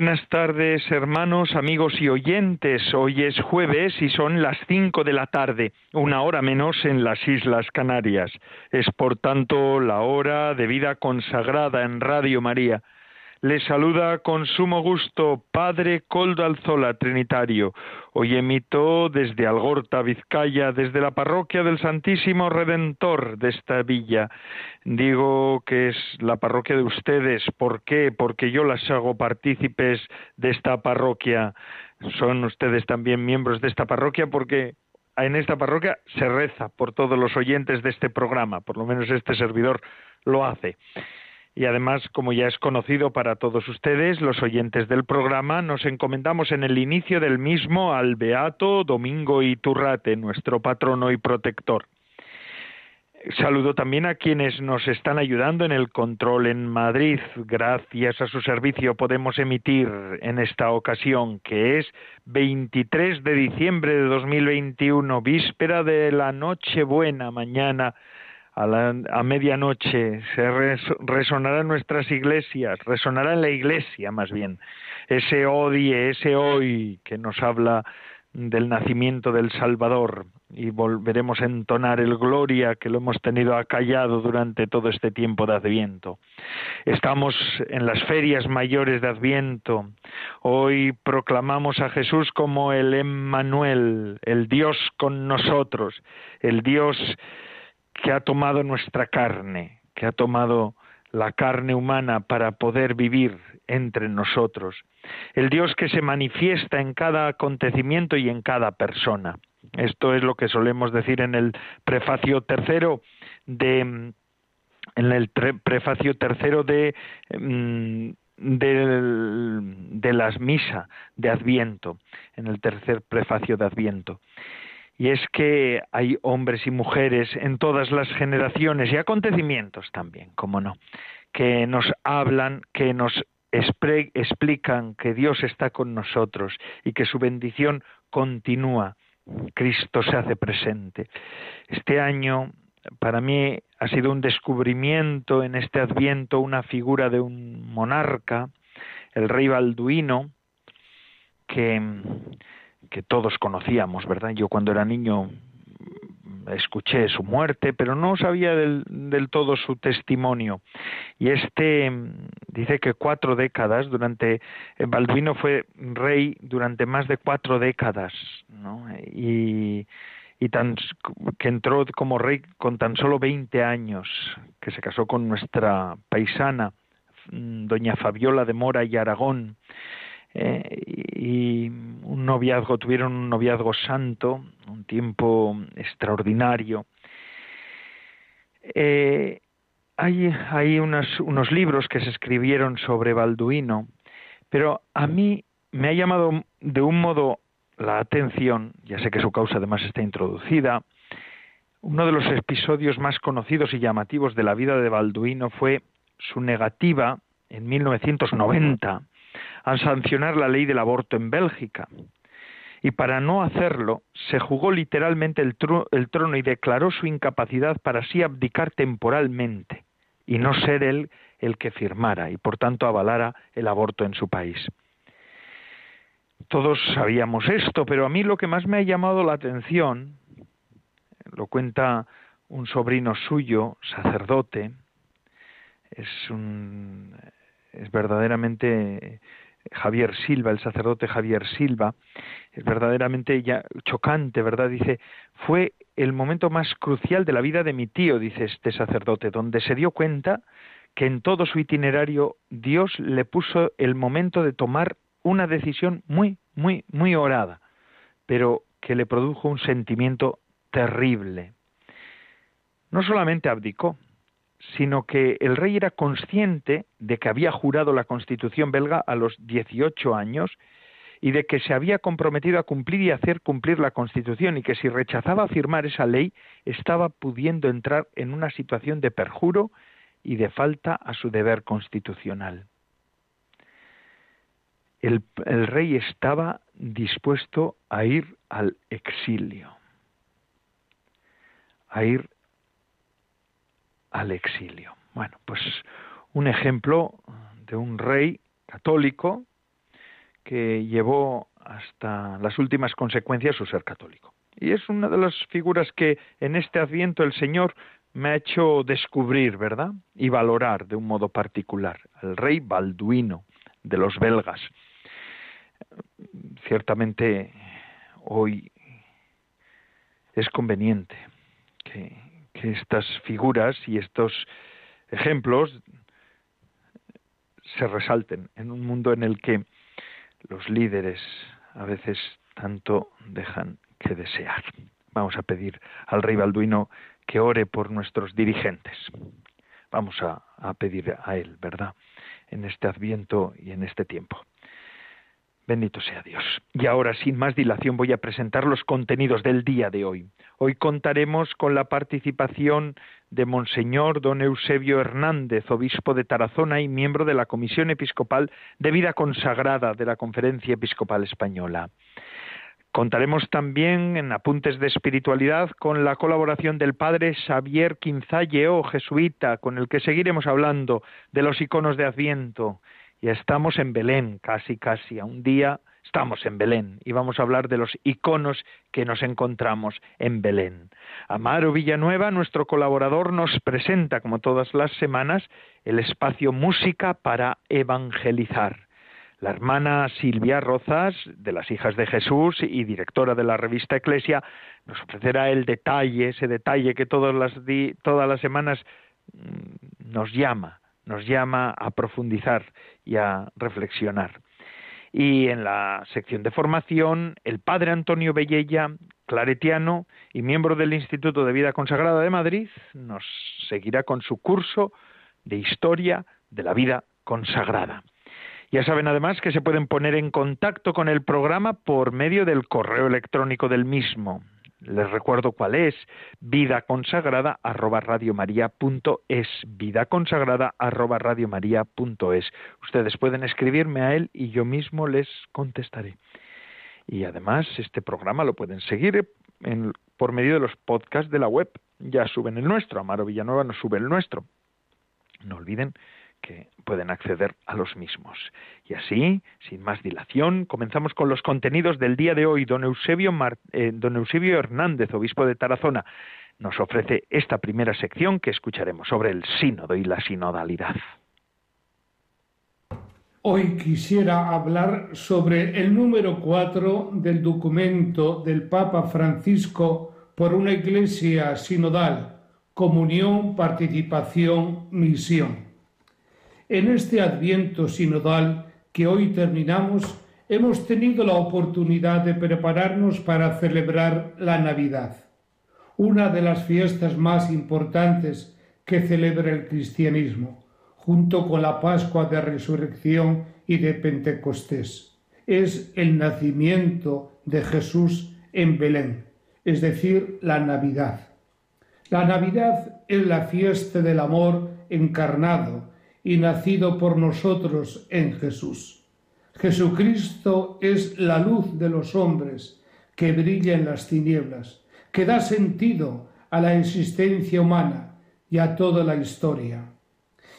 Buenas tardes, hermanos, amigos y oyentes. Hoy es jueves y son las cinco de la tarde, una hora menos en las Islas Canarias. Es por tanto la hora de vida consagrada en Radio María. Les saluda con sumo gusto Padre Coldo Alzola Trinitario. Hoy emito desde Algorta, Vizcaya, desde la parroquia del Santísimo Redentor de esta villa. Digo que es la parroquia de ustedes. ¿Por qué? Porque yo las hago partícipes de esta parroquia. Son ustedes también miembros de esta parroquia porque en esta parroquia se reza por todos los oyentes de este programa. Por lo menos este servidor lo hace. Y además, como ya es conocido para todos ustedes, los oyentes del programa, nos encomendamos en el inicio del mismo al Beato Domingo Iturrate, nuestro patrono y protector. Saludo también a quienes nos están ayudando en el control en Madrid. Gracias a su servicio podemos emitir en esta ocasión, que es 23 de diciembre de 2021, víspera de la Nochebuena, mañana a, medianoche, se resonará en nuestras iglesias, resonará en la iglesia más bien, ese odie, ese hoy que nos habla del nacimiento del Salvador y volveremos a entonar el gloria que lo hemos tenido acallado durante todo este tiempo de Adviento. Estamos en las ferias mayores de Adviento. Hoy proclamamos a Jesús como el Emmanuel, el Dios con nosotros, el Dios que ha tomado nuestra carne, que ha tomado la carne humana para poder vivir entre nosotros. El Dios que se manifiesta en cada acontecimiento y en cada persona. Esto es lo que solemos decir en el prefacio tercero de en el prefacio tercero de mm, de las misa de Adviento, en el tercer prefacio de Adviento y es que hay hombres y mujeres en todas las generaciones y acontecimientos también, como no, que nos hablan, que nos explican que Dios está con nosotros y que su bendición continúa. Cristo se hace presente. Este año para mí ha sido un descubrimiento en este adviento una figura de un monarca, el rey Balduino, que que todos conocíamos, ¿verdad? Yo cuando era niño escuché su muerte, pero no sabía del, todo su testimonio. Y este dice que cuatro décadas, durante Balduino fue rey durante más de cuatro décadas, ¿no? Y, y tan, que entró como rey con tan solo 20 años, que se casó con nuestra paisana, doña Fabiola de Mora y Aragón, eh, y un noviazgo, tuvieron un noviazgo santo, un tiempo extraordinario. Eh, hay unos, unos libros que se escribieron sobre Balduino, pero a mí me ha llamado de un modo la atención, ya sé que su causa además está introducida, uno de los episodios más conocidos y llamativos de la vida de Balduino fue su negativa en 1990 a sancionar la ley del aborto en Bélgica. Y para no hacerlo, se jugó literalmente el, trono y declaró su incapacidad para así abdicar temporalmente y no ser él el que firmara y por tanto avalara el aborto en su país. Todos sabíamos esto, pero a mí lo que más me ha llamado la atención, lo cuenta un sobrino suyo, sacerdote, es un es verdaderamente Javier Silva, el sacerdote Javier Silva, es verdaderamente ya chocante, ¿verdad? Dice, fue el momento más crucial de la vida de mi tío, dice este sacerdote, donde se dio cuenta que en todo su itinerario Dios le puso el momento de tomar una decisión muy, muy, muy orada, pero que le produjo un sentimiento terrible. No solamente abdicó, sino que el rey era consciente de que había jurado la constitución belga a los 18 años y de que se había comprometido a cumplir y hacer cumplir la Constitución y que si rechazaba firmar esa ley estaba pudiendo entrar en una situación de perjuro y de falta a su deber constitucional. El, rey estaba dispuesto a ir al exilio, a ir al exilio. Bueno, pues un ejemplo de un rey católico que llevó hasta las últimas consecuencias su ser católico. Y es una de las figuras que en este adviento el Señor me ha hecho descubrir, ¿verdad? Y valorar de un modo particular. El rey Balduino de los belgas. Ciertamente hoy es conveniente que, que estas figuras y estos ejemplos se resalten en un mundo en el que los líderes a veces tanto dejan que desear. Vamos a pedir al rey Balduino que ore por nuestros dirigentes. Vamos a, a pedir a él, ¿verdad? En este adviento y en este tiempo. Bendito sea Dios. Y ahora, sin más dilación, voy a presentar los contenidos del día de hoy. Hoy contaremos con la participación de Monseñor don Eusebio Hernández, obispo de Tarazona y miembro de la Comisión Episcopal de Vida Consagrada de la Conferencia Episcopal Española. Contaremos también en apuntes de espiritualidad con la colaboración del padre Xavier Quinzalleo, jesuita, con el que seguiremos hablando de los iconos de Adviento ya estamos en Belén, casi, casi, a un día estamos en Belén y vamos a hablar de los iconos que nos encontramos en Belén. Amaro Villanueva, nuestro colaborador, nos presenta, como todas las semanas, el espacio Música para Evangelizar. La hermana Silvia Rozas, de las Hijas de Jesús y directora de la revista Eclesia, nos ofrecerá el detalle, ese detalle que todas las, todas las semanas mm, nos llama nos llama a profundizar y a reflexionar. Y en la sección de formación, el padre Antonio Bellella, claretiano y miembro del Instituto de Vida Consagrada de Madrid, nos seguirá con su curso de historia de la vida consagrada. Ya saben además que se pueden poner en contacto con el programa por medio del correo electrónico del mismo, les recuerdo cuál es, vida consagrada vida consagrada arroba. Ustedes pueden escribirme a él y yo mismo les contestaré. Y además este programa lo pueden seguir por medio de los podcasts de la web. Ya suben el nuestro, Amaro Villanueva nos sube el nuestro. No olviden que pueden acceder a los mismos. Y así, sin más dilación, comenzamos con los contenidos del día de hoy. Don Eusebio, eh, don Eusebio Hernández, obispo de Tarazona, nos ofrece esta primera sección que escucharemos sobre el sínodo y la sinodalidad. Hoy quisiera hablar sobre el número cuatro del documento del Papa Francisco por una iglesia sinodal, comunión, participación, misión. En este adviento sinodal que hoy terminamos, hemos tenido la oportunidad de prepararnos para celebrar la Navidad, una de las fiestas más importantes que celebra el cristianismo, junto con la Pascua de Resurrección y de Pentecostés. Es el nacimiento de Jesús en Belén, es decir, la Navidad. La Navidad es la fiesta del amor encarnado, y nacido por nosotros en Jesús. Jesucristo es la luz de los hombres que brilla en las tinieblas, que da sentido a la existencia humana y a toda la historia.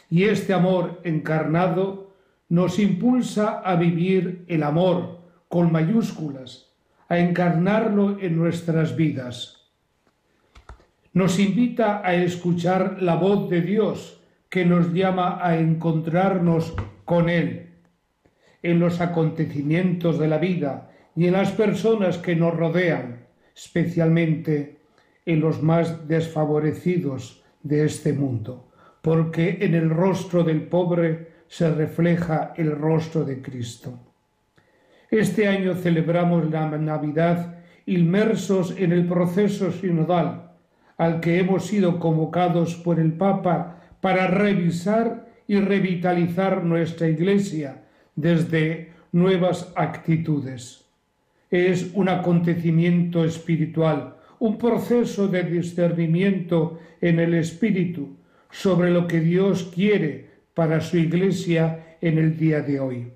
Y este amor encarnado nos impulsa a vivir el amor con mayúsculas, a encarnarlo en nuestras vidas. Nos invita a escuchar la voz de Dios, que nos llama a encontrarnos con Él en los acontecimientos de la vida y en las personas que nos rodean, especialmente en los más desfavorecidos de este mundo, porque en el rostro del pobre se refleja el rostro de Cristo. Este año celebramos la Navidad inmersos en el proceso sinodal al que hemos sido convocados por el Papa para revisar y revitalizar nuestra Iglesia desde nuevas actitudes. Es un acontecimiento espiritual, un proceso de discernimiento en el espíritu sobre lo que Dios quiere para su iglesia en el día de hoy.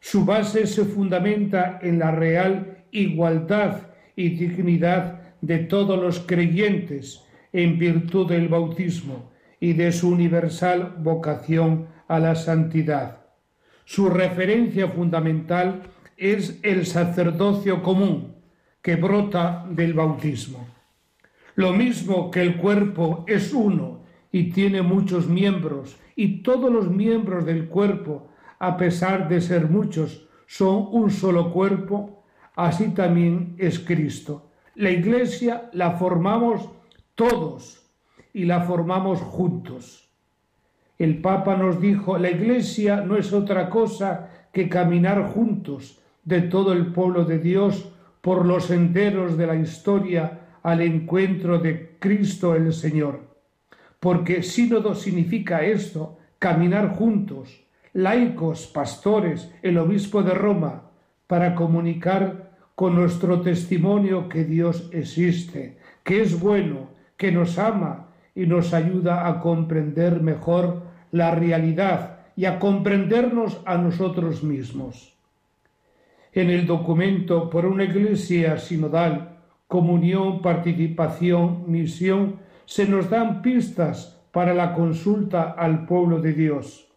Su base se fundamenta en la real igualdad y dignidad de todos los creyentes en virtud del bautismo y de su universal vocación a la santidad. Su referencia fundamental es el sacerdocio común que brota del bautismo. Lo mismo que el cuerpo es uno y tiene muchos miembros, y todos los miembros del cuerpo, a pesar de ser muchos, son un solo cuerpo, así también es Cristo. La iglesia la formamos todos y la formamos juntos. El Papa nos dijo, la iglesia no es otra cosa que caminar juntos de todo el pueblo de Dios por los senderos de la historia al encuentro de Cristo el Señor. Porque sínodo significa esto, caminar juntos, laicos, pastores, el obispo de Roma, para comunicar con nuestro testimonio que Dios existe, que es bueno, que nos ama y nos ayuda a comprender mejor la realidad y a comprendernos a nosotros mismos. En el documento por una iglesia sinodal, comunión, participación, misión, se nos dan pistas para la consulta al pueblo de Dios.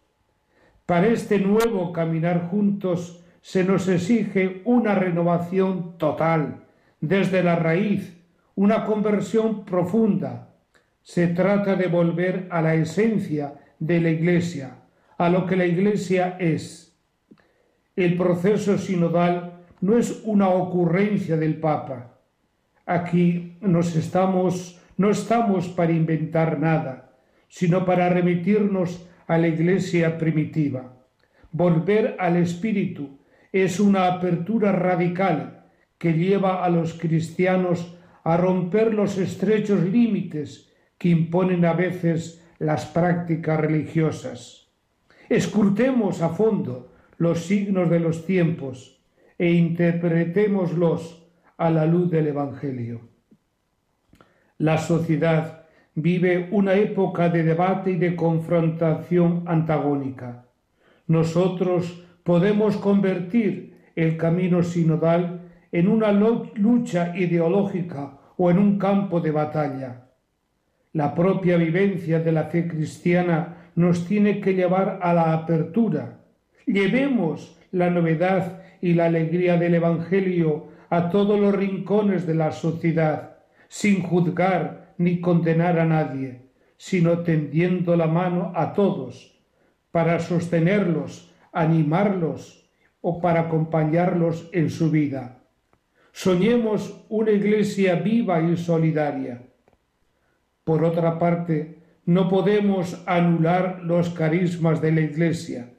Para este nuevo caminar juntos se nos exige una renovación total, desde la raíz, una conversión profunda. Se trata de volver a la esencia de la Iglesia, a lo que la Iglesia es. El proceso sinodal no es una ocurrencia del Papa. Aquí nos estamos, no estamos para inventar nada, sino para remitirnos a la Iglesia primitiva. Volver al Espíritu es una apertura radical que lleva a los cristianos a romper los estrechos límites que imponen a veces las prácticas religiosas. Escrutemos a fondo los signos de los tiempos e interpretémoslos a la luz del Evangelio. La sociedad vive una época de debate y de confrontación antagónica. Nosotros podemos convertir el camino sinodal en una lucha ideológica o en un campo de batalla. La propia vivencia de la fe cristiana nos tiene que llevar a la apertura. Llevemos la novedad y la alegría del Evangelio a todos los rincones de la sociedad, sin juzgar ni condenar a nadie, sino tendiendo la mano a todos, para sostenerlos, animarlos o para acompañarlos en su vida. Soñemos una iglesia viva y solidaria. Por otra parte, no podemos anular los carismas de la iglesia.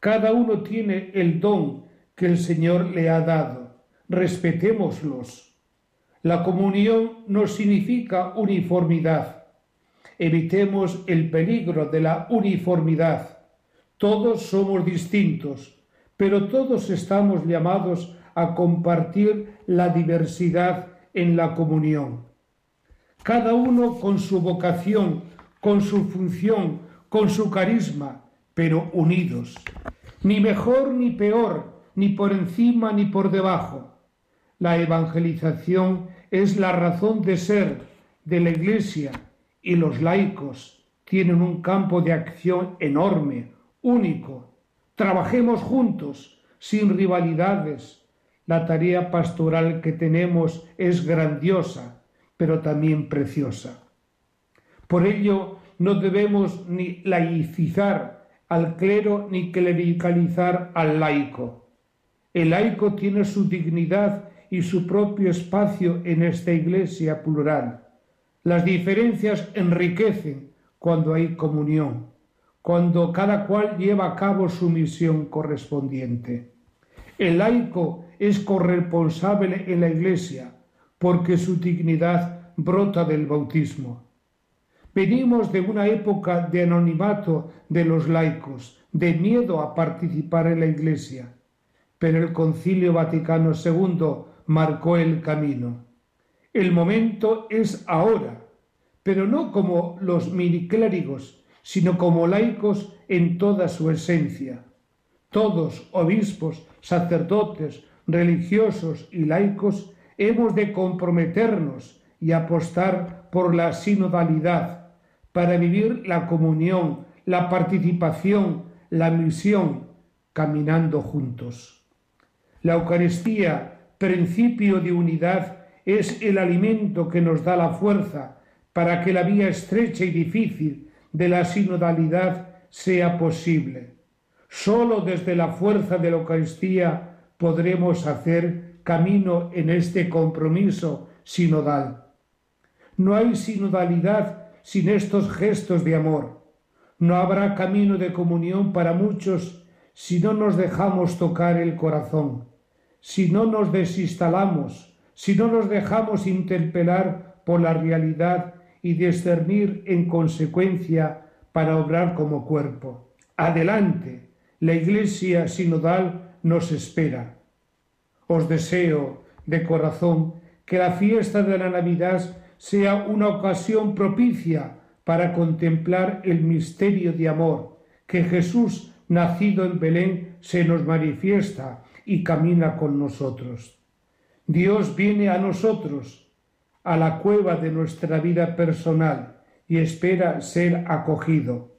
Cada uno tiene el don que el Señor le ha dado. Respetémoslos. La comunión no significa uniformidad. Evitemos el peligro de la uniformidad. Todos somos distintos, pero todos estamos llamados a compartir la diversidad en la comunión. Cada uno con su vocación, con su función, con su carisma, pero unidos. Ni mejor ni peor, ni por encima ni por debajo. La evangelización es la razón de ser de la Iglesia y los laicos tienen un campo de acción enorme, único. Trabajemos juntos, sin rivalidades, la tarea pastoral que tenemos es grandiosa, pero también preciosa. Por ello, no debemos ni laicizar al clero ni clericalizar al laico. El laico tiene su dignidad y su propio espacio en esta iglesia plural. Las diferencias enriquecen cuando hay comunión, cuando cada cual lleva a cabo su misión correspondiente. El laico es corresponsable en la Iglesia porque su dignidad brota del bautismo. Venimos de una época de anonimato de los laicos, de miedo a participar en la Iglesia. pero el Concilio Vaticano II marcó el camino. El momento es ahora, pero no como los miniclérigos, sino como laicos en toda su esencia. Todos, obispos, sacerdotes, religiosos y laicos, hemos de comprometernos y apostar por la sinodalidad para vivir la comunión, la participación, la misión, caminando juntos. La Eucaristía, principio de unidad, es el alimento que nos da la fuerza para que la vía estrecha y difícil de la sinodalidad sea posible. Solo desde la fuerza de la Eucaristía podremos hacer camino en este compromiso sinodal. No hay sinodalidad sin estos gestos de amor. No habrá camino de comunión para muchos si no nos dejamos tocar el corazón, si no nos desinstalamos, si no nos dejamos interpelar por la realidad y discernir en consecuencia para obrar como cuerpo. Adelante, la Iglesia sinodal nos espera. Os deseo de corazón que la fiesta de la Navidad sea una ocasión propicia para contemplar el misterio de amor que Jesús, nacido en Belén, se nos manifiesta y camina con nosotros. Dios viene a nosotros, a la cueva de nuestra vida personal, y espera ser acogido.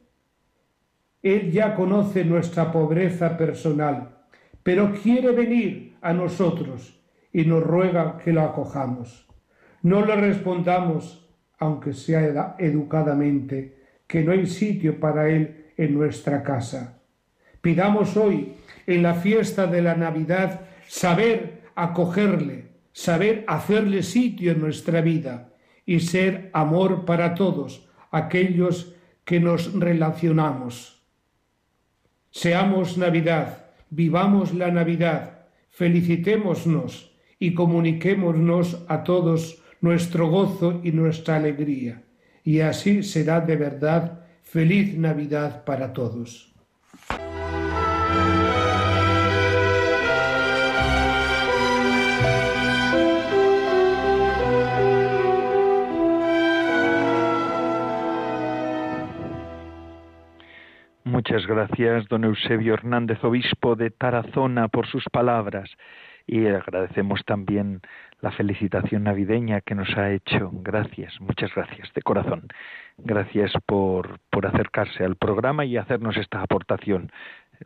Él ya conoce nuestra pobreza personal, pero quiere venir a nosotros y nos ruega que lo acojamos. No le respondamos aunque sea educadamente, que no hay sitio para Él en nuestra casa. Pidamos hoy, en la fiesta de la Navidad, saber acogerle, saber hacerle sitio en nuestra vida y ser amor para todos aquellos que nos relacionamos. Seamos Navidad, vivamos la Navidad, felicitémonos y comuniquémonos a todos nuestro gozo y nuestra alegría, y así será de verdad feliz Navidad para todos. Muchas gracias, don Eusebio Hernández, obispo de Tarazona, por sus palabras y agradecemos también la felicitación navideña que nos ha hecho. Gracias, muchas gracias, de corazón. Gracias por, por acercarse al programa y hacernos esta aportación.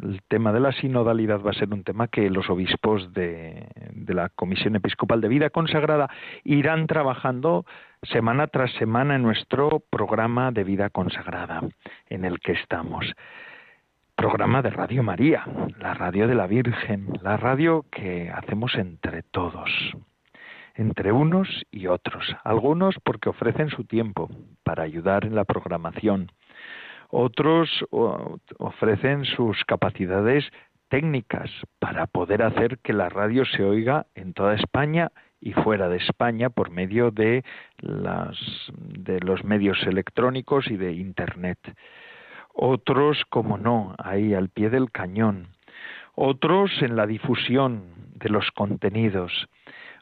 El tema de la sinodalidad va a ser un tema que los obispos de, de la Comisión Episcopal de Vida Consagrada irán trabajando semana tras semana en nuestro programa de vida consagrada en el que estamos programa de Radio María, la radio de la Virgen, la radio que hacemos entre todos, entre unos y otros. Algunos porque ofrecen su tiempo para ayudar en la programación. Otros ofrecen sus capacidades técnicas para poder hacer que la radio se oiga en toda España y fuera de España por medio de, los medios electrónicos y de Internet otros, como no, ahí al pie del cañón, otros en la difusión de los contenidos,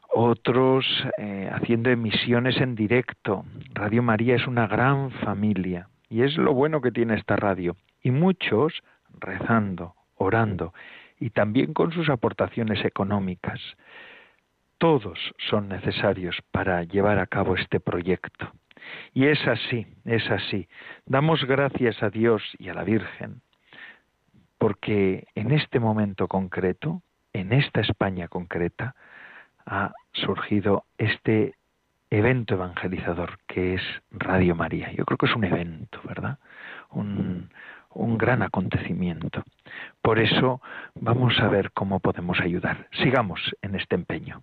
otros eh, haciendo emisiones en directo. Radio María es una gran familia y es lo bueno que tiene esta radio. Y muchos rezando, orando y también con sus aportaciones económicas. Todos son necesarios para llevar a cabo este proyecto. Y es así, es así. Damos gracias a Dios y a la Virgen porque en este momento concreto, en esta España concreta, ha surgido este evento evangelizador que es Radio María. Yo creo que es un evento, ¿verdad? Un, gran acontecimiento. Por eso vamos a ver cómo podemos ayudar. Sigamos en este empeño,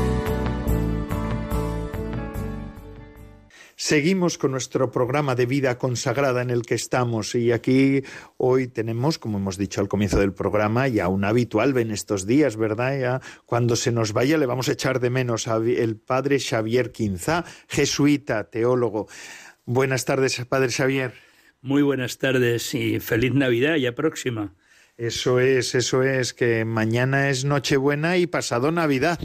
Seguimos con nuestro programa de vida consagrada en el que estamos y aquí hoy tenemos, como hemos dicho al comienzo del programa, ya un habitual en estos días, ¿verdad? Ya cuando se nos vaya le vamos a echar de menos al padre Xavier Quinzá, jesuita, teólogo. Buenas tardes, padre Xavier. Muy buenas tardes y feliz Navidad ya próxima. Eso es, eso es, que mañana es Nochebuena y pasado Navidad.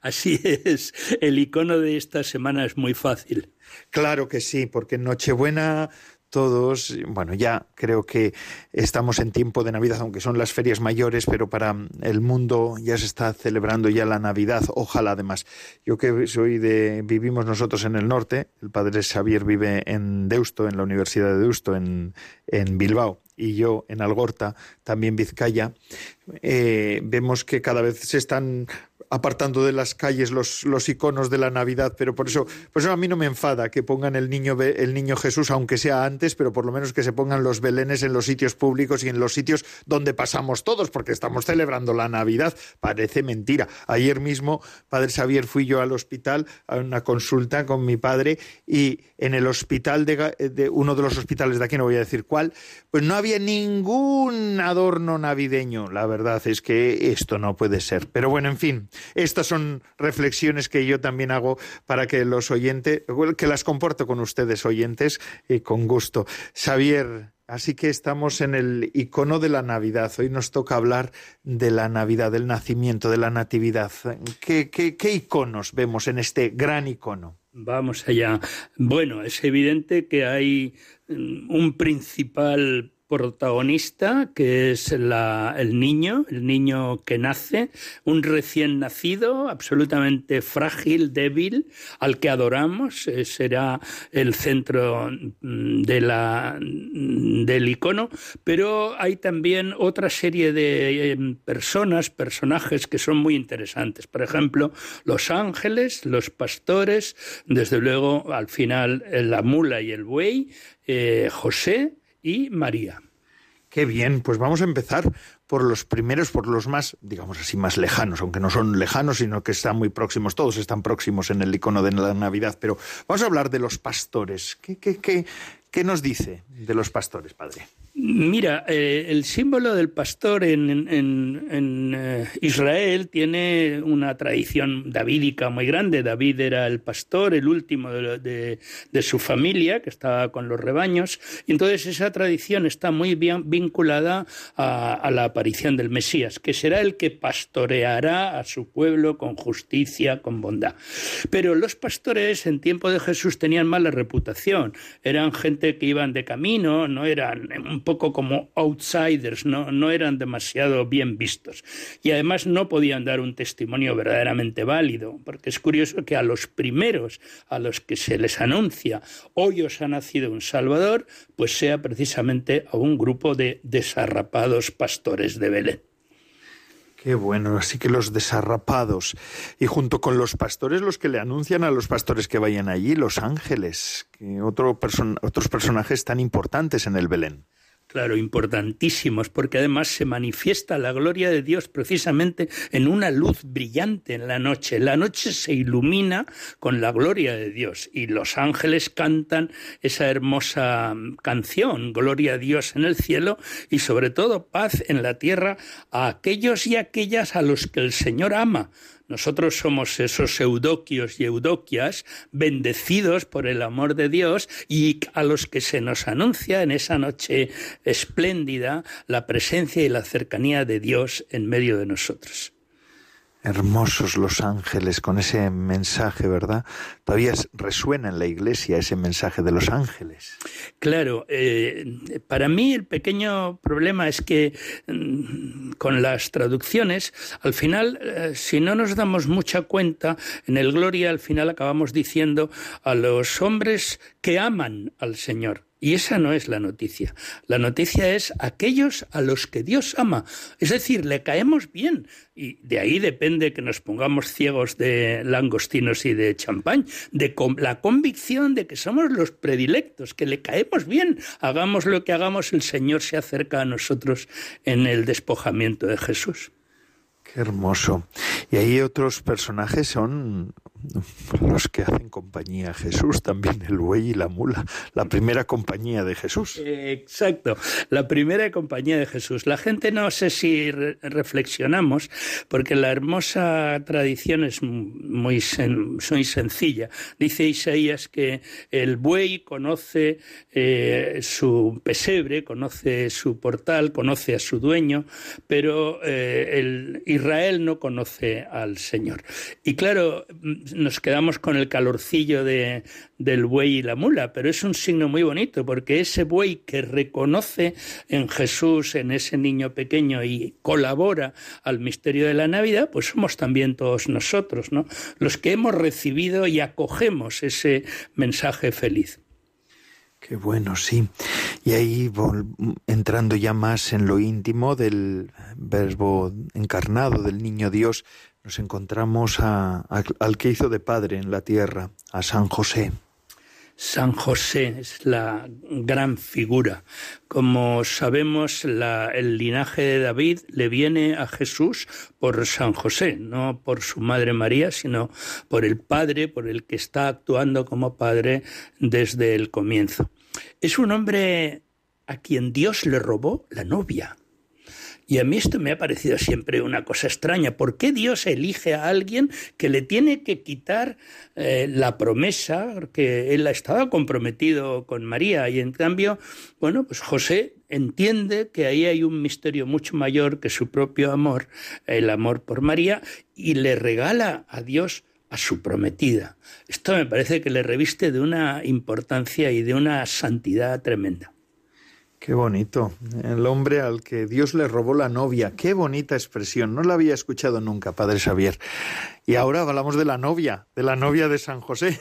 Así es, el icono de esta semana es muy fácil. Claro que sí, porque Nochebuena todos, bueno, ya creo que estamos en tiempo de Navidad, aunque son las ferias mayores, pero para el mundo ya se está celebrando ya la Navidad, ojalá además. Yo que soy de, vivimos nosotros en el norte, el padre Xavier vive en Deusto, en la Universidad de Deusto, en, en Bilbao, y yo en Algorta, también Vizcaya, eh, vemos que cada vez se están apartando de las calles los, iconos de la Navidad, pero por eso, por eso a mí no me enfada que pongan el niño, el niño Jesús, aunque sea antes, pero por lo menos que se pongan los belenes en los sitios públicos y en los sitios donde pasamos todos, porque estamos celebrando la Navidad. Parece mentira. Ayer mismo, Padre Xavier, fui yo al hospital a una consulta con mi padre y en el hospital de, de uno de los hospitales de aquí, no voy a decir cuál, pues no había ningún adorno navideño. La verdad es que esto no puede ser. Pero bueno, en fin, estas son reflexiones que yo también hago para que los oyentes, que las comporto con ustedes oyentes y con gusto. Xavier, Así que estamos en el icono de la Navidad. Hoy nos toca hablar de la Navidad, del nacimiento, de la Natividad. ¿Qué, qué, qué iconos vemos en este gran icono? Vamos allá. Bueno, es evidente que hay mm, un principal protagonista, que es el niño, el niño que nace, un recién nacido, absolutamente frágil, débil, al que adoramos, eh, será el centro mm, de la, mm, del icono, pero hay también otra serie de em, personas, personajes que son muy interesantes. Por ejemplo, los ángeles, los pastores, desde luego al final la mula y el buey, eh, José, y María. Qué bien, pues vamos a empezar por los primeros, por los más, digamos así, más lejanos, aunque no son lejanos, sino que están muy próximos, todos están próximos en el icono de la Navidad, pero vamos a hablar de los pastores. ¿Qué, qué, qué, qué nos dice de los pastores, padre? Mira, eh, el símbolo del pastor en, eh, Israel tiene una tradición davídica muy grande. David era el pastor, el último de, su familia, que estaba con los rebaños. Y entonces esa tradición está muy bien vinculada a, la aparición del Mesías, que será el que pastoreará a su pueblo con justicia, con bondad. Pero los pastores en tiempo de Jesús tenían mala reputación. Eran gente que iban de camino, no eran poco como outsiders, no, no eran demasiado bien vistos. Y además no podían dar un testimonio verdaderamente válido, porque es curioso que a los primeros a los que se les anuncia hoy os ha nacido un Salvador, pues sea precisamente a un grupo de desarrapados pastores de Belén. Qué bueno, así que los desarrapados. Y junto con los pastores, los que le anuncian a los pastores que vayan allí, los ángeles, que otro otros personajes tan importantes en el Belén. Claro, importantísimos, porque además se manifiesta la gloria de Dios precisamente en una luz brillante en la noche. La noche se ilumina con la gloria de Dios y los ángeles cantan esa hermosa canción, Gloria a Dios en el cielo y sobre todo paz en la tierra a aquellos y aquellas a los que el Señor ama nosotros somos esos eudoquios y eudoquias bendecidos por el amor de Dios y a los que se nos anuncia en esa noche espléndida la presencia y la cercanía de Dios en medio de nosotros hermosos los ángeles con ese mensaje, ¿verdad? Todavía resuena en la iglesia ese mensaje de los ángeles. Claro, eh, para mí el pequeño problema es que mm, con las traducciones, al final, eh, si no nos damos mucha cuenta, en el Gloria al final acabamos diciendo a los hombres que aman al Señor. Y esa no es la noticia. La noticia es aquellos a los que Dios ama. Es decir, le caemos bien. Y de ahí depende que nos pongamos ciegos de langostinos y de champán, de la convicción de que somos los predilectos, que le caemos bien. Hagamos lo que hagamos, el Señor se acerca a nosotros en el despojamiento de Jesús. Qué hermoso. Y ahí otros personajes son los que hacen compañía a Jesús, también el buey y la mula, la primera compañía de Jesús. Exacto, la primera compañía de Jesús. La gente no sé si reflexionamos, porque la hermosa tradición es muy, muy sencilla. Dice Isaías que el buey conoce eh, su pesebre, conoce su portal, conoce a su dueño, pero eh, el Israel no conoce al Señor. Y claro, nos quedamos con el calorcillo de, del buey y la mula, pero es un signo muy bonito porque ese buey que reconoce en Jesús, en ese niño pequeño y colabora al misterio de la Navidad, pues somos también todos nosotros, ¿no? Los que hemos recibido y acogemos ese mensaje feliz. Qué bueno, sí. Y ahí entrando ya más en lo íntimo del verbo encarnado, del niño Dios, nos encontramos al que hizo de padre en la tierra, a San José. San José es la gran figura. Como sabemos, el linaje de David le viene a Jesús por San José, no por su madre María, sino por el Padre, por el que está actuando como Padre desde el comienzo. Es un hombre a quien Dios le robó la novia. Y a mí esto me ha parecido siempre una cosa extraña. ¿Por qué Dios elige a alguien que le tiene que quitar eh, la promesa? Porque él estaba comprometido con María y en cambio, bueno, pues José entiende que ahí hay un misterio mucho mayor que su propio amor, el amor por María, y le regala a Dios a su prometida. Esto me parece que le reviste de una importancia y de una santidad tremenda. Qué bonito. El hombre al que Dios le robó la novia. Qué bonita expresión. No la había escuchado nunca, Padre Xavier. Y ahora hablamos de la novia, de la novia de San José.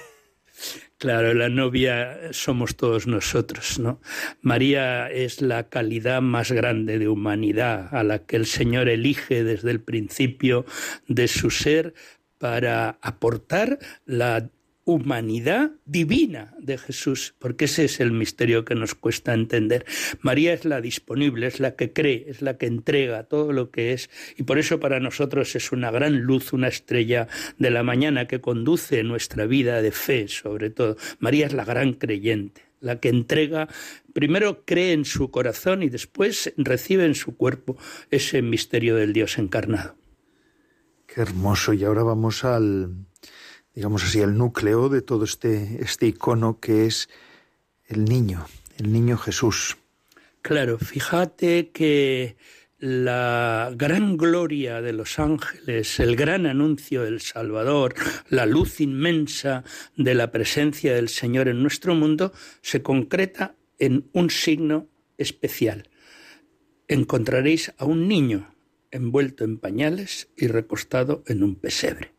Claro, la novia somos todos nosotros, ¿no? María es la calidad más grande de humanidad a la que el Señor elige desde el principio de su ser para aportar la humanidad divina de Jesús, porque ese es el misterio que nos cuesta entender. María es la disponible, es la que cree, es la que entrega todo lo que es, y por eso para nosotros es una gran luz, una estrella de la mañana que conduce nuestra vida de fe, sobre todo. María es la gran creyente, la que entrega, primero cree en su corazón y después recibe en su cuerpo ese misterio del Dios encarnado. Qué hermoso. Y ahora vamos al, digamos así, el núcleo de todo este, este icono que es el niño, el niño Jesús. Claro, fíjate que la gran gloria de los ángeles, el gran anuncio del Salvador, la luz inmensa de la presencia del Señor en nuestro mundo, se concreta en un signo especial. Encontraréis a un niño envuelto en pañales y recostado en un pesebre.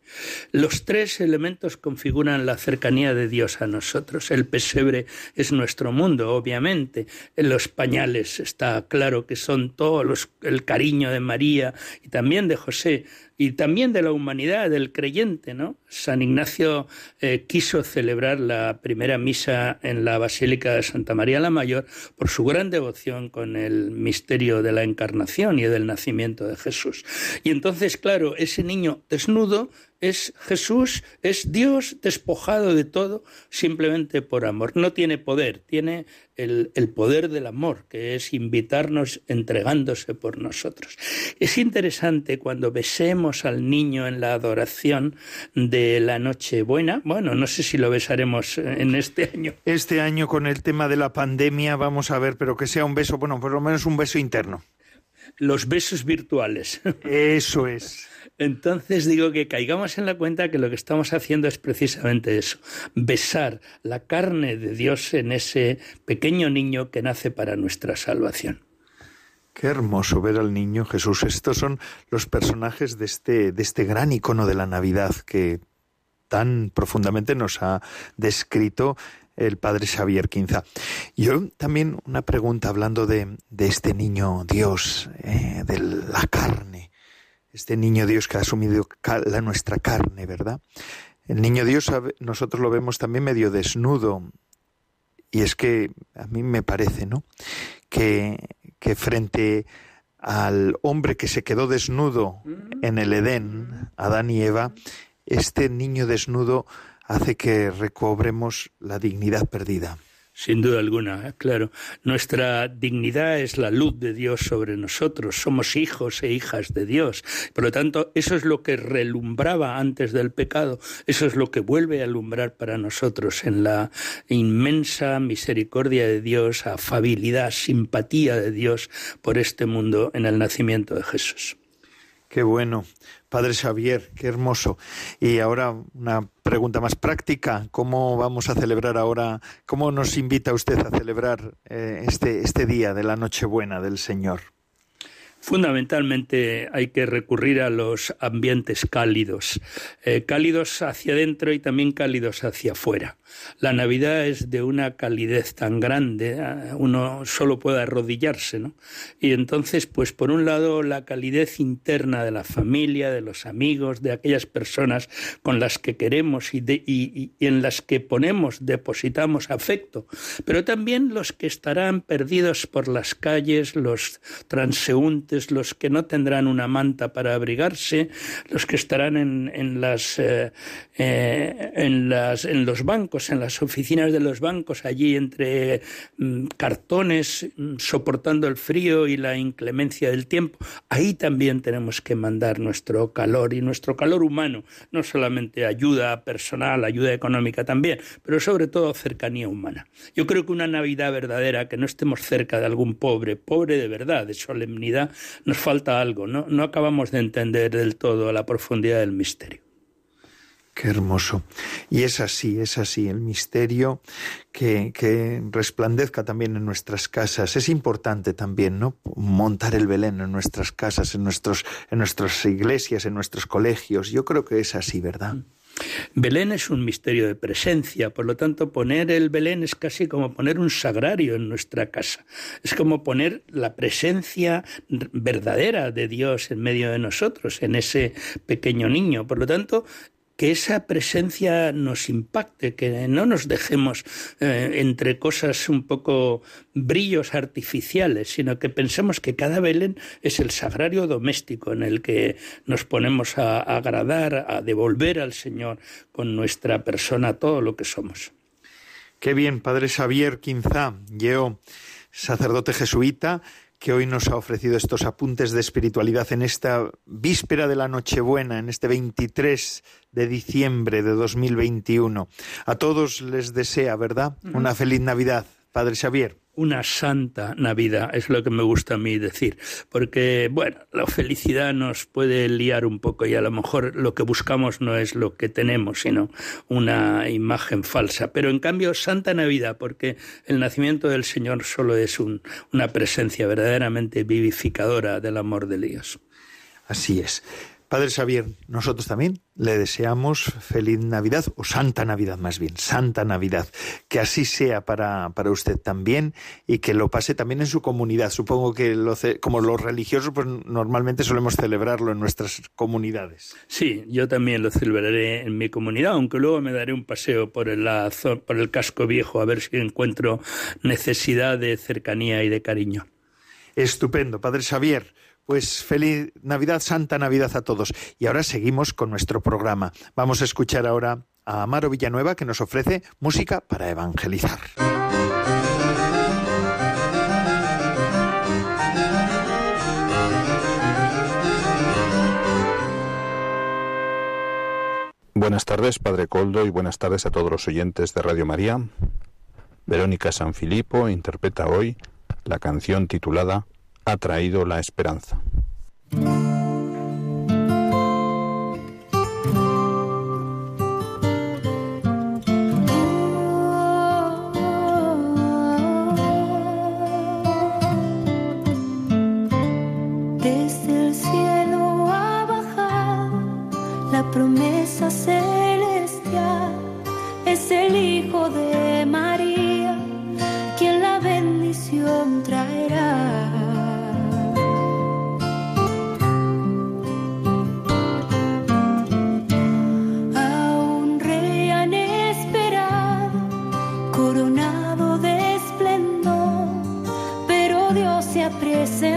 Los tres elementos configuran la cercanía de Dios a nosotros. El pesebre es nuestro mundo, obviamente. En los pañales está claro que son todos el cariño de María y también de José y también de la humanidad, del creyente, ¿no? San Ignacio eh, quiso celebrar la primera misa en la Basílica de Santa María la Mayor por su gran devoción con el misterio de la encarnación y del nacimiento de Jesús. Y entonces, claro, ese niño desnudo es Jesús, es Dios despojado de todo simplemente por amor. No tiene poder, tiene el, poder del amor, que es invitarnos entregándose por nosotros. Es interesante cuando besemos al niño en la adoración de la Nochebuena. Bueno, no sé si lo besaremos en este año. Este año con el tema de la pandemia vamos a ver, pero que sea un beso, bueno, por lo menos un beso interno. Los besos virtuales. Eso es. Entonces digo que caigamos en la cuenta que lo que estamos haciendo es precisamente eso, besar la carne de Dios en ese pequeño niño que nace para nuestra salvación. Qué hermoso ver al niño Jesús. Estos son los personajes de este, de este gran icono de la Navidad que tan profundamente nos ha descrito el padre Xavier Quinza. Yo también una pregunta hablando de, este niño Dios, eh, de la carne este niño Dios que ha asumido la nuestra carne, ¿verdad? El niño Dios nosotros lo vemos también medio desnudo. Y es que a mí me parece, ¿no? Que, que frente al hombre que se quedó desnudo en el Edén, Adán y Eva, este niño desnudo hace que recobremos la dignidad perdida. Sin duda alguna, ¿eh? claro. Nuestra dignidad es la luz de Dios sobre nosotros. Somos hijos e hijas de Dios. Por lo tanto, eso es lo que relumbraba antes del pecado. Eso es lo que vuelve a alumbrar para nosotros en la inmensa misericordia de Dios, afabilidad, simpatía de Dios por este mundo en el nacimiento de Jesús. Qué bueno. Padre Xavier, qué hermoso. Y ahora una pregunta más práctica. ¿Cómo vamos a celebrar ahora, cómo nos invita usted a celebrar eh, este, este día de la Nochebuena del Señor? Fundamentalmente hay que recurrir a los ambientes cálidos, eh, cálidos hacia adentro y también cálidos hacia afuera. La Navidad es de una calidez tan grande, eh, uno solo puede arrodillarse, ¿no? Y entonces, pues por un lado, la calidez interna de la familia, de los amigos, de aquellas personas con las que queremos y en las que ponemos, depositamos afecto, pero también los que estarán perdidos por las calles, los transeúntes, los que no tendrán una manta para abrigarse, los que estarán en, las, eh, eh, en, las, en los bancos, en las oficinas de los bancos, allí entre mm, cartones, mm, soportando el frío y la inclemencia del tiempo. Ahí también tenemos que mandar nuestro calor y nuestro calor humano, no solamente ayuda personal, ayuda económica también, pero sobre todo cercanía humana. Yo creo que una Navidad verdadera, que no estemos cerca de algún pobre, pobre de verdad, de solemnidad, nos falta algo, ¿no? No acabamos de entender del todo la profundidad del misterio. Qué hermoso. Y es así, es así, el misterio que, que, resplandezca también en nuestras casas. Es importante también, ¿no? Montar el Belén en nuestras casas, en, nuestros, en nuestras iglesias, en nuestros colegios. Yo creo que es así, ¿verdad? Belén es un misterio de presencia, por lo tanto poner el Belén es casi como poner un sagrario en nuestra casa. Es como poner la presencia verdadera de Dios en medio de nosotros, en ese pequeño niño. Por lo tanto, que esa presencia nos impacte, que no nos dejemos eh, entre cosas un poco brillos artificiales, sino que pensemos que cada Belén es el sagrario doméstico en el que nos ponemos a, agradar, a devolver al Señor con nuestra persona todo lo que somos. Qué bien, Padre Xavier Quinzá, yo, sacerdote jesuita, que hoy nos ha ofrecido estos apuntes de espiritualidad en esta víspera de la Nochebuena, en este 23 de diciembre de 2021. A todos les desea, ¿verdad? Una feliz Navidad, Padre Xavier una santa Navidad, es lo que me gusta a mí decir, porque, bueno, la felicidad nos puede liar un poco y a lo mejor lo que buscamos no es lo que tenemos, sino una imagen falsa. Pero en cambio, santa Navidad, porque el nacimiento del Señor solo es una presencia verdaderamente vivificadora del amor de Dios. Así es. Padre Xavier, nosotros también le deseamos feliz Navidad, o Santa Navidad más bien, Santa Navidad. Que así sea para, para usted también y que lo pase también en su comunidad. Supongo que lo, como los religiosos, pues normalmente solemos celebrarlo en nuestras comunidades. Sí, yo también lo celebraré en mi comunidad, aunque luego me daré un paseo por el, por el casco viejo a ver si encuentro necesidad de cercanía y de cariño. Estupendo, Padre Xavier. Pues feliz Navidad, Santa Navidad a todos. Y ahora seguimos con nuestro programa. Vamos a escuchar ahora a Amaro Villanueva que nos ofrece música para evangelizar. Buenas tardes, Padre Coldo, y buenas tardes a todos los oyentes de Radio María. Verónica Sanfilippo interpreta hoy la canción titulada ha traído la esperanza. Se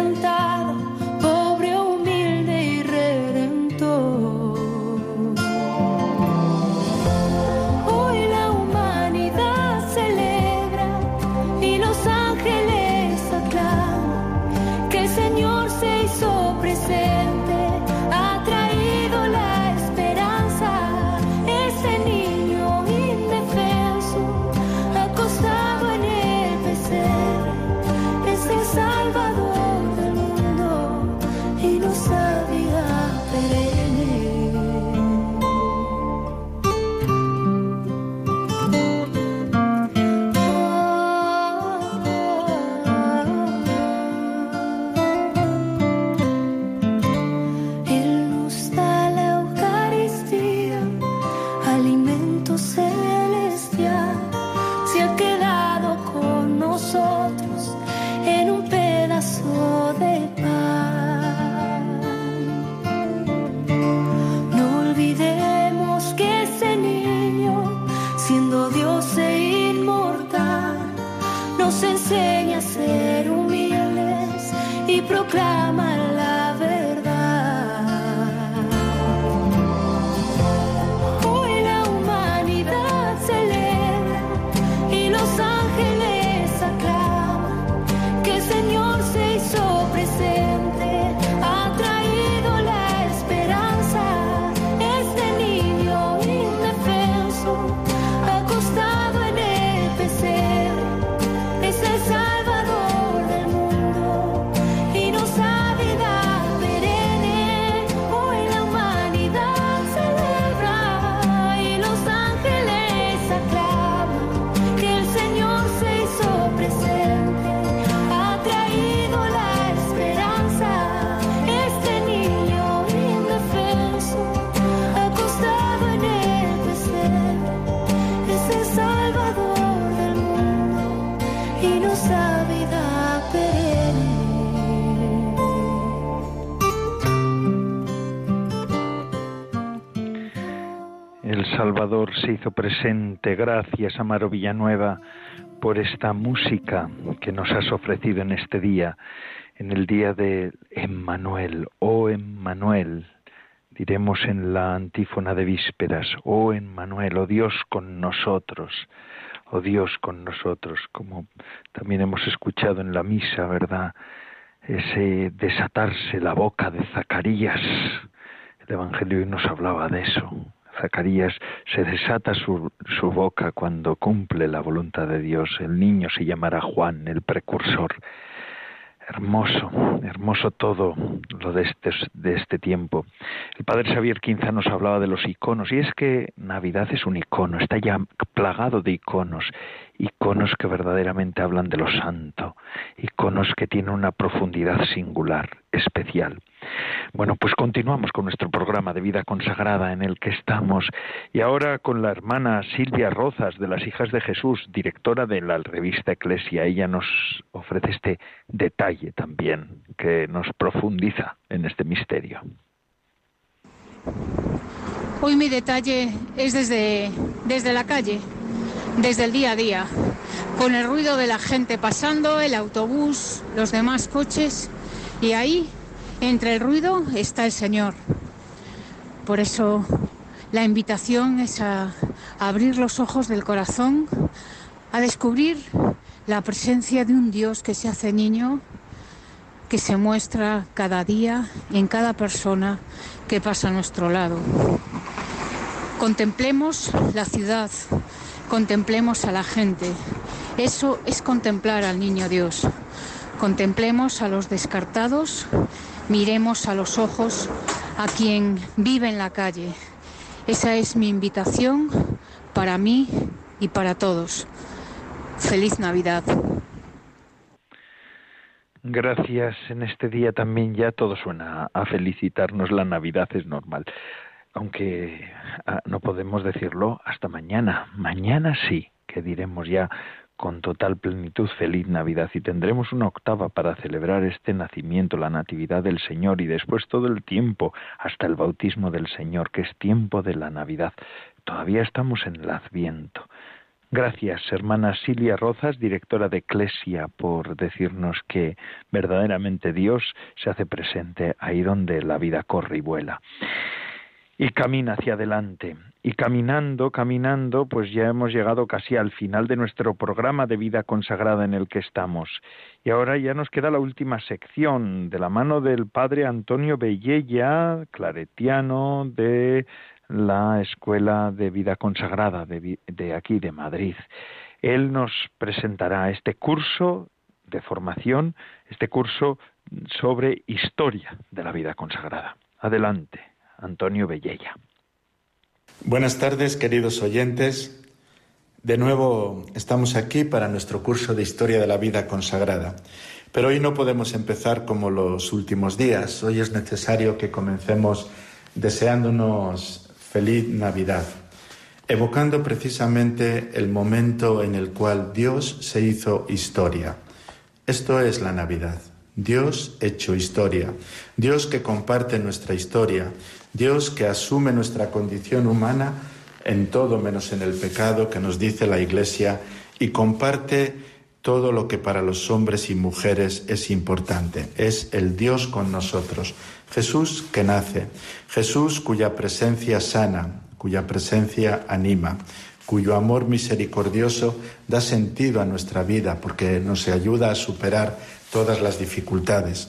hizo presente. Gracias, Amaro Villanueva, por esta música que nos has ofrecido en este día, en el día de Emmanuel, oh Emmanuel, diremos en la antífona de vísperas, oh Emmanuel, oh Dios con nosotros, oh Dios con nosotros, como también hemos escuchado en la misa, ¿verdad? Ese desatarse la boca de Zacarías. El Evangelio hoy nos hablaba de eso, Zacarías se desata su, boca cuando cumple la voluntad de Dios. El niño se llamará Juan, el precursor. Hermoso, hermoso todo lo de este, de este tiempo. El padre Xavier Quinza nos hablaba de los iconos, y es que Navidad es un icono, está ya plagado de iconos, iconos que verdaderamente hablan de lo santo, iconos que tienen una profundidad singular, especial. Bueno, pues continuamos con nuestro programa de vida consagrada en el que estamos y ahora con la hermana Silvia Rozas de las Hijas de Jesús, directora de la revista Eclesia. Ella nos ofrece este detalle también que nos profundiza en este misterio. Hoy mi detalle es desde, desde la calle, desde el día a día, con el ruido de la gente pasando, el autobús, los demás coches, y ahí, entre el ruido, está el Señor. Por eso la invitación es a abrir los ojos del corazón, a descubrir la presencia de un Dios que se hace niño, que se muestra cada día en cada persona que pasa a nuestro lado. Contemplemos la ciudad, contemplemos a la gente. Eso es contemplar al niño Dios. Contemplemos a los descartados, miremos a los ojos a quien vive en la calle. Esa es mi invitación para mí y para todos. Feliz Navidad. Gracias. En este día también ya todo suena a felicitarnos. La Navidad es normal. Aunque ah, no podemos decirlo hasta mañana. Mañana sí, que diremos ya con total plenitud feliz Navidad y tendremos una octava para celebrar este nacimiento, la Natividad del Señor y después todo el tiempo hasta el bautismo del Señor, que es tiempo de la Navidad. Todavía estamos en el Adviento. Gracias, hermana Silvia Rozas, directora de Eclesia, por decirnos que verdaderamente Dios se hace presente ahí donde la vida corre y vuela. Y camina hacia adelante. Y caminando, caminando, pues ya hemos llegado casi al final de nuestro programa de vida consagrada en el que estamos. Y ahora ya nos queda la última sección, de la mano del padre Antonio Bellella, claretiano de la Escuela de Vida Consagrada de, aquí, de Madrid. Él nos presentará este curso de formación, este curso sobre historia de la vida consagrada. Adelante, Antonio Bellella. Buenas tardes, queridos oyentes. De nuevo estamos aquí para nuestro curso de historia de la vida consagrada. Pero hoy no podemos empezar como los últimos días. Hoy es necesario que comencemos deseándonos Feliz Navidad, evocando precisamente el momento en el cual Dios se hizo historia. Esto es la Navidad. Dios hecho historia, Dios que comparte nuestra historia, Dios que asume nuestra condición humana en todo menos en el pecado que nos dice la Iglesia y comparte todo lo que para los hombres y mujeres es importante. Es el Dios con nosotros, Jesús que nace, Jesús cuya presencia sana, cuya presencia anima, cuyo amor misericordioso da sentido a nuestra vida porque nos ayuda a superar todas las dificultades.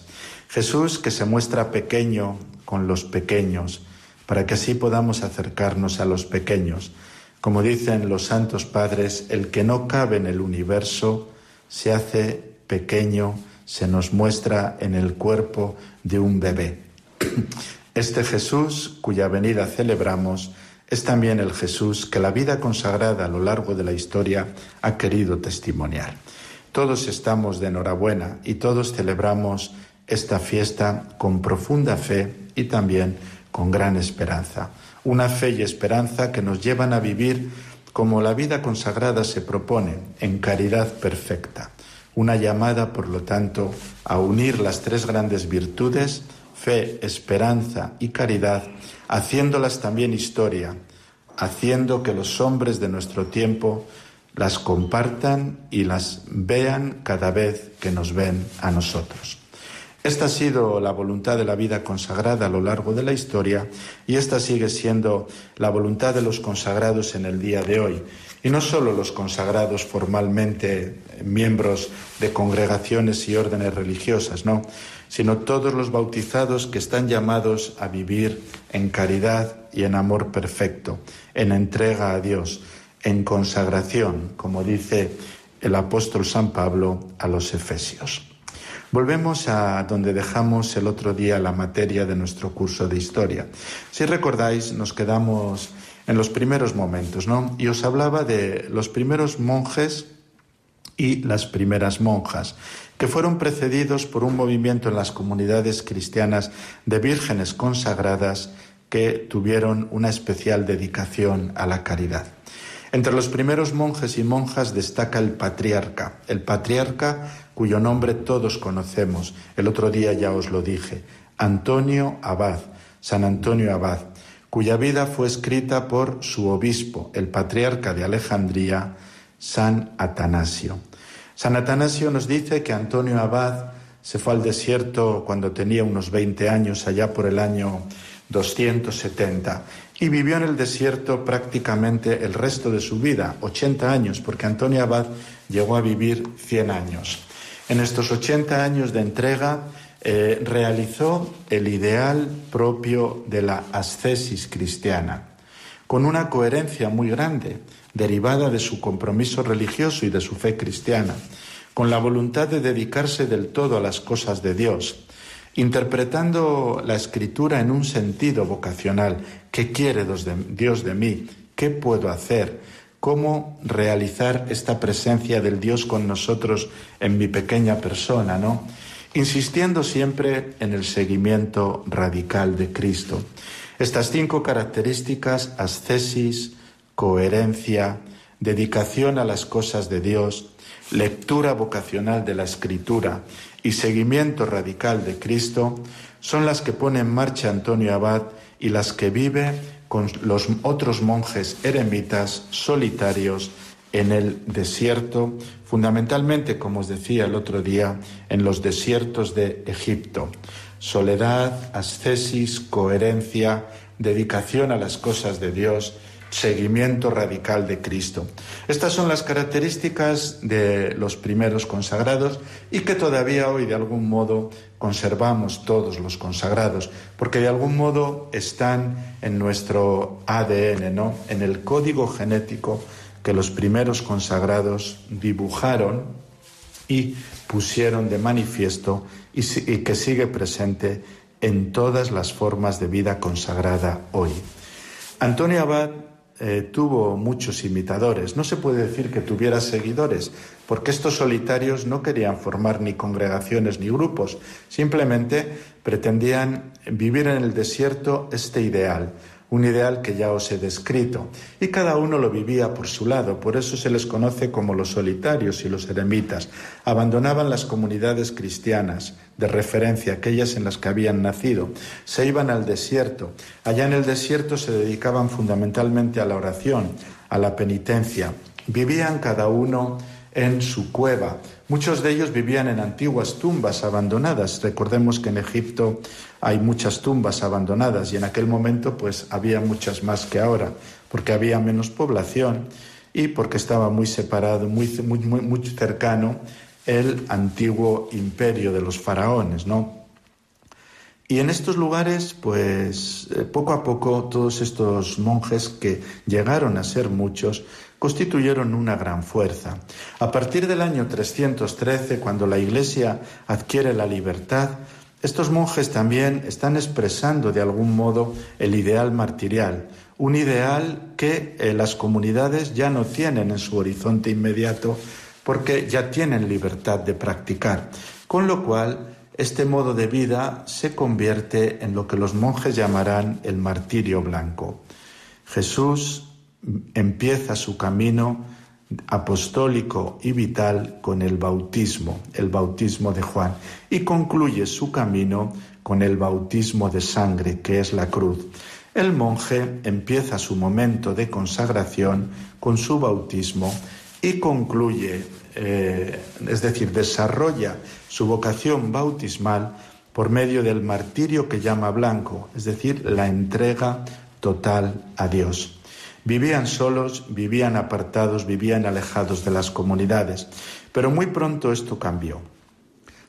Jesús que se muestra pequeño con los pequeños, para que así podamos acercarnos a los pequeños. Como dicen los santos padres, el que no cabe en el universo se hace pequeño, se nos muestra en el cuerpo de un bebé. Este Jesús, cuya venida celebramos, es también el Jesús que la vida consagrada a lo largo de la historia ha querido testimoniar. Todos estamos de enhorabuena y todos celebramos esta fiesta con profunda fe y también con gran esperanza. Una fe y esperanza que nos llevan a vivir como la vida consagrada se propone, en caridad perfecta. Una llamada, por lo tanto, a unir las tres grandes virtudes fe, esperanza y caridad, haciéndolas también historia, haciendo que los hombres de nuestro tiempo las compartan y las vean cada vez que nos ven a nosotros. Esta ha sido la voluntad de la vida consagrada a lo largo de la historia y esta sigue siendo la voluntad de los consagrados en el día de hoy. Y no solo los consagrados formalmente miembros de congregaciones y órdenes religiosas, no, sino todos los bautizados que están llamados a vivir en caridad y en amor perfecto, en entrega a Dios, en consagración, como dice el apóstol San Pablo a los Efesios. Volvemos a donde dejamos el otro día la materia de nuestro curso de historia. Si recordáis, nos quedamos en los primeros momentos, ¿no? Y os hablaba de los primeros monjes y las primeras monjas, que fueron precedidos por un movimiento en las comunidades cristianas de vírgenes consagradas que tuvieron una especial dedicación a la caridad. Entre los primeros monjes y monjas destaca el patriarca, el patriarca cuyo nombre todos conocemos, el otro día ya os lo dije, Antonio Abad, San Antonio Abad, cuya vida fue escrita por su obispo, el patriarca de Alejandría, San Atanasio. San Atanasio nos dice que Antonio Abad se fue al desierto cuando tenía unos 20 años, allá por el año 270, y vivió en el desierto prácticamente el resto de su vida, 80 años, porque Antonio Abad llegó a vivir 100 años. En estos 80 años de entrega eh, realizó el ideal propio de la ascesis cristiana, con una coherencia muy grande, derivada de su compromiso religioso y de su fe cristiana, con la voluntad de dedicarse del todo a las cosas de Dios, interpretando la escritura en un sentido vocacional. ¿Qué quiere Dios de mí? ¿Qué puedo hacer? ¿Cómo realizar esta presencia del Dios con nosotros en mi pequeña persona, no? Insistiendo siempre en el seguimiento radical de Cristo. Estas cinco características, ascesis, coherencia, dedicación a las cosas de Dios, lectura vocacional de la Escritura y seguimiento radical de Cristo son las que pone en marcha Antonio Abad y las que vive con los otros monjes eremitas solitarios en el desierto, fundamentalmente, como os decía el otro día, en los desiertos de Egipto. Soledad, ascesis, coherencia, dedicación a las cosas de Dios, seguimiento radical de Cristo. Estas son las características de los primeros consagrados y que todavía hoy de algún modo conservamos todos los consagrados, porque de algún modo están en nuestro ADN, ¿no? En el código genético que los primeros consagrados dibujaron y pusieron de manifiesto y, y que sigue presente en todas las formas de vida consagrada hoy. Antonio Abad eh, tuvo muchos imitadores. No se puede decir que tuviera seguidores, porque estos solitarios no querían formar ni congregaciones ni grupos, simplemente pretendían vivir en el desierto este ideal, un ideal que ya os he descrito, y cada uno lo vivía por su lado, por eso se les conoce como los solitarios y los eremitas. Abandonaban las comunidades cristianas de referencia, aquellas en las que habían nacido, se iban al desierto. Allá en el desierto se dedicaban fundamentalmente a la oración, a la penitencia. Vivían cada uno en su cueva. Muchos de ellos vivían en antiguas tumbas abandonadas. Recordemos que en Egipto hay muchas tumbas abandonadas y en aquel momento pues había muchas más que ahora, porque había menos población y porque estaba muy separado, muy, muy, muy cercano el antiguo imperio de los faraones, ¿no? Y en estos lugares, pues eh, poco a poco todos estos monjes que llegaron a ser muchos, constituyeron una gran fuerza. A partir del año 313, cuando la Iglesia adquiere la libertad, estos monjes también están expresando de algún modo el ideal martirial, un ideal que eh, las comunidades ya no tienen en su horizonte inmediato porque ya tienen libertad de practicar. Con lo cual, este modo de vida se convierte en lo que los monjes llamarán el martirio blanco. Jesús empieza su camino apostólico y vital con el bautismo, el bautismo de Juan, y concluye su camino con el bautismo de sangre, que es la cruz. El monje empieza su momento de consagración con su bautismo y concluye, eh, es decir, desarrolla su vocación bautismal por medio del martirio que llama blanco, es decir, la entrega total a Dios. Vivían solos, vivían apartados, vivían alejados de las comunidades. Pero muy pronto esto cambió.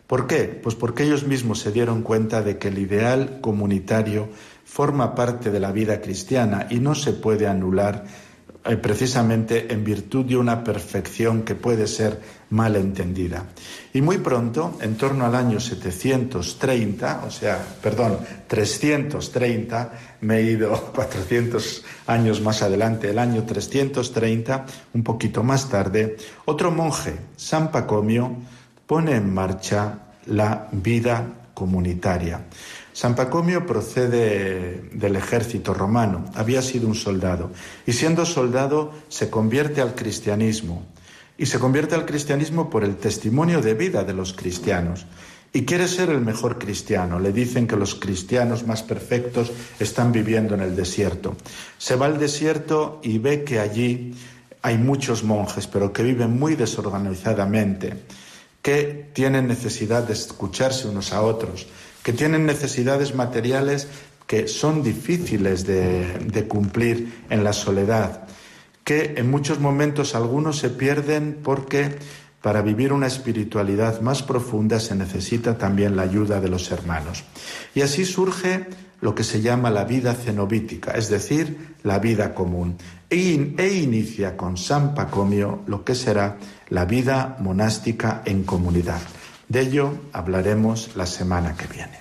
¿Por qué? Pues porque ellos mismos se dieron cuenta de que el ideal comunitario forma parte de la vida cristiana y no se puede anular eh, precisamente en virtud de una perfección que puede ser mal entendida. Y muy pronto, en torno al año 730, o sea, perdón, 330, me he ido 400 años más adelante, el año 330, un poquito más tarde, otro monje, San Pacomio, pone en marcha la vida comunitaria. San Pacomio procede del ejército romano, había sido un soldado, y siendo soldado se convierte al cristianismo, y se convierte al cristianismo por el testimonio de vida de los cristianos. Y quiere ser el mejor cristiano. Le dicen que los cristianos más perfectos están viviendo en el desierto. Se va al desierto y ve que allí hay muchos monjes, pero que viven muy desorganizadamente, que tienen necesidad de escucharse unos a otros, que tienen necesidades materiales que son difíciles de, cumplir en la soledad, que en muchos momentos algunos se pierden porque para vivir una espiritualidad más profunda se necesita también la ayuda de los hermanos. Y así surge lo que se llama la vida cenobítica, es decir, la vida común, e, e inicia con San Pacomio lo que será la vida monástica en comunidad. De ello hablaremos la semana que viene.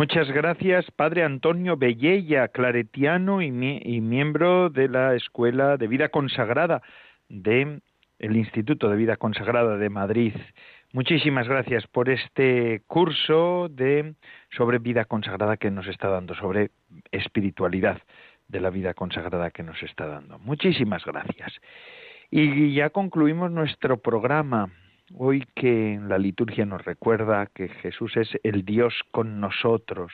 Muchas gracias, Padre Antonio Bellella, claretiano y, y, miembro de la Escuela de Vida Consagrada de el Instituto de Vida Consagrada de Madrid. Muchísimas gracias por este curso de sobre vida consagrada que nos está dando, sobre espiritualidad de la vida consagrada que nos está dando. Muchísimas gracias. Y ya concluimos nuestro programa. Hoy que la liturgia nos recuerda que Jesús es el Dios con nosotros,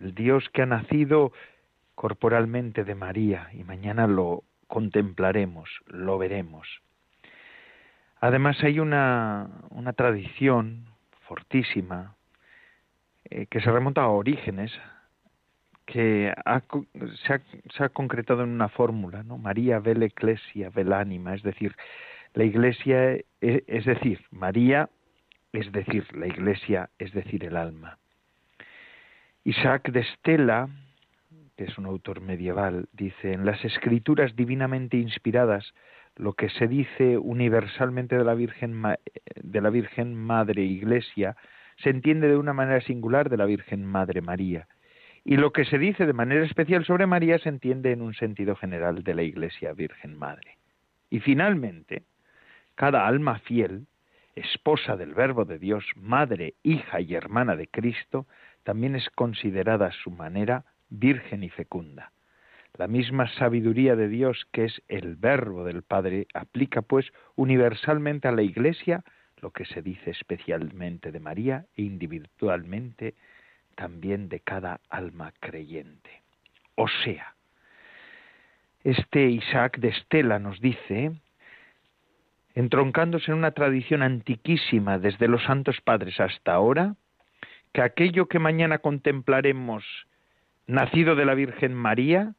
el Dios que ha nacido corporalmente de María y mañana lo contemplaremos, lo veremos. Además hay una, una tradición fortísima eh, que se remonta a orígenes, que se, ha, se, ha, concretado en una fórmula, ¿no? María vel ecclesia vel anima, es decir, la iglesia, es, es decir, María, es decir, la iglesia, es decir, el alma. Isaac de Estela, que es un autor medieval, dice, en las escrituras divinamente inspiradas lo que se dice universalmente de la Virgen, de la Virgen Madre Iglesia se entiende de una manera singular de la Virgen Madre María. Y lo que se dice de manera especial sobre María se entiende en un sentido general de la Iglesia Virgen Madre. Y finalmente, cada alma fiel, esposa del Verbo de Dios, madre, hija y hermana de Cristo, también es considerada a su manera virgen y fecunda. La misma sabiduría de Dios, que es el verbo del Padre, aplica pues universalmente a la Iglesia lo que se dice especialmente de María e individualmente también de cada alma creyente. O sea, este Isaac de Estela nos dice, entroncándose en una tradición antiquísima desde los santos padres hasta ahora, que aquello que mañana contemplaremos nacido de la Virgen María,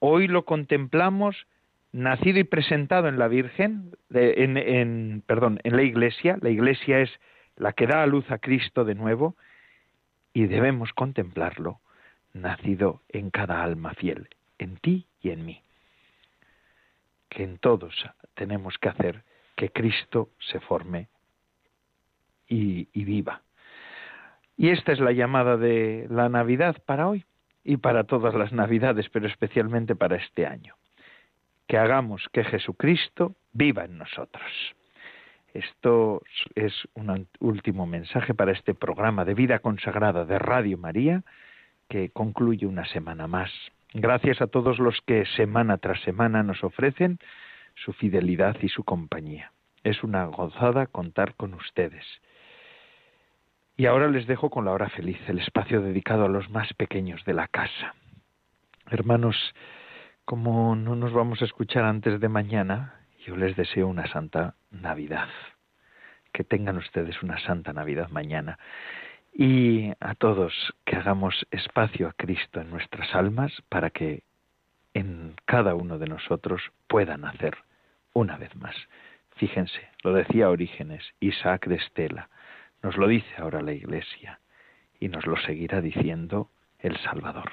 Hoy lo contemplamos nacido y presentado en la Virgen, en, perdón, en la Iglesia. La Iglesia es la que da a luz a Cristo de nuevo y debemos contemplarlo nacido en cada alma fiel, en ti y en mí. Que en todos tenemos que hacer que Cristo se forme y viva. Y esta es la llamada de la Navidad para hoy y para todas las Navidades, pero especialmente para este año. Que hagamos que Jesucristo viva en nosotros. Esto es un último mensaje para este programa de vida consagrada de Radio María que concluye una semana más. Gracias a todos los que semana tras semana nos ofrecen su fidelidad y su compañía. Es una gozada contar con ustedes. Y ahora les dejo con la hora feliz, el espacio dedicado a los más pequeños de la casa. Hermanos, como no nos vamos a escuchar antes de mañana, yo les deseo una santa Navidad. Que tengan ustedes una santa Navidad mañana. Y a todos que hagamos espacio a Cristo en nuestras almas para que en cada uno de nosotros pueda nacer una vez más. Fíjense, lo decía Orígenes, Isaac de Estela, nos lo dice ahora la Iglesia y nos lo seguirá diciendo el Salvador.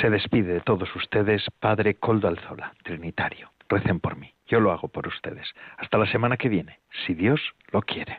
Se despide de todos ustedes, Padre Coldo Alzola, Trinitario. Recen por mí, yo lo hago por ustedes. Hasta la semana que viene, si Dios lo quiere.